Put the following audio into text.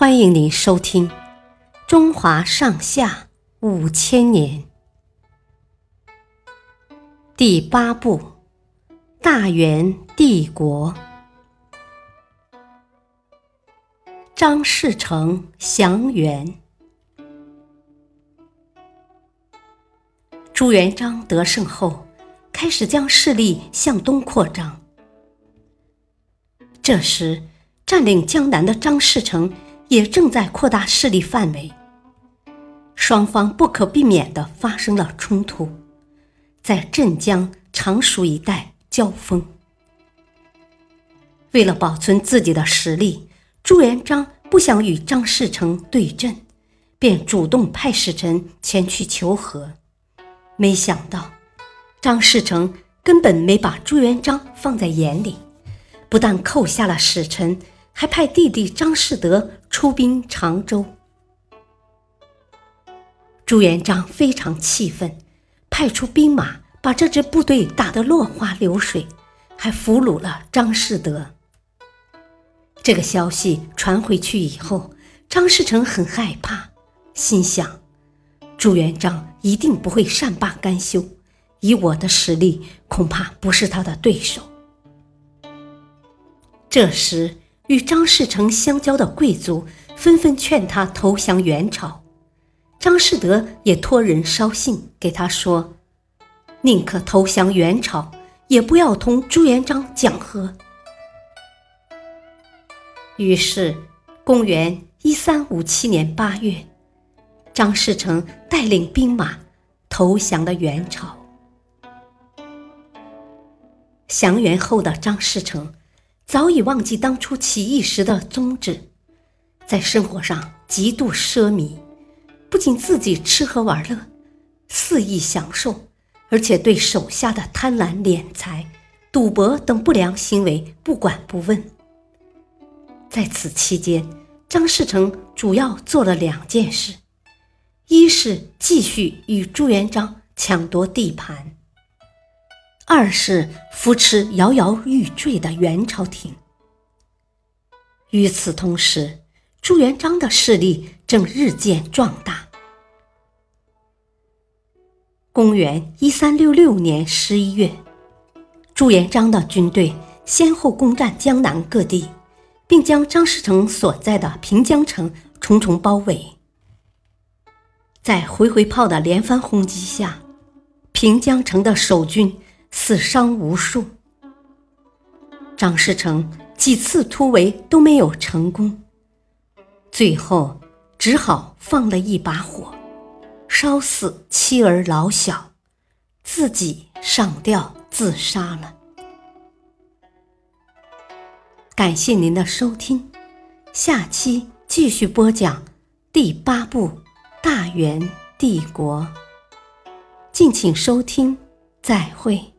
欢迎您收听《中华上下五千年》第八部《大元帝国》。张士诚降元。朱元璋得胜后，开始将势力向东扩张。这时，占领江南的张士诚。也正在扩大势力范围，双方不可避免地发生了冲突，在镇江、常熟一带交锋。为了保存自己的实力，朱元璋不想与张士诚对阵，便主动派使臣前去求和。没想到，张士诚根本没把朱元璋放在眼里，不但扣下了使臣。还派弟弟张士德出兵常州。朱元璋非常气愤，派出兵马把这支部队打得落花流水，还俘虏了张士德。这个消息传回去以后，张士诚很害怕，心想：朱元璋一定不会善罢甘休，以我的实力，恐怕不是他的对手。这时。与张士诚相交的贵族纷纷劝他投降元朝，张士德也托人捎信给他说：“宁可投降元朝，也不要同朱元璋讲和。”于是，公元一三五七年八月，张士诚带领兵马投降了元朝。降元后的张士诚。早已忘记当初起义时的宗旨，在生活上极度奢靡，不仅自己吃喝玩乐、肆意享受，而且对手下的贪婪敛财、赌博等不良行为不管不问。在此期间，张士诚主要做了两件事：一是继续与朱元璋抢夺地盘。二是扶持摇摇欲坠的元朝廷。与此同时，朱元璋的势力正日渐壮大。公元一三六六年十一月，朱元璋的军队先后攻占江南各地，并将张士诚所在的平江城重重包围。在回回炮的连番轰击下，平江城的守军。死伤无数，张士诚几次突围都没有成功，最后只好放了一把火，烧死妻儿老小，自己上吊自杀了。感谢您的收听，下期继续播讲第八部《大元帝国》，敬请收听，再会。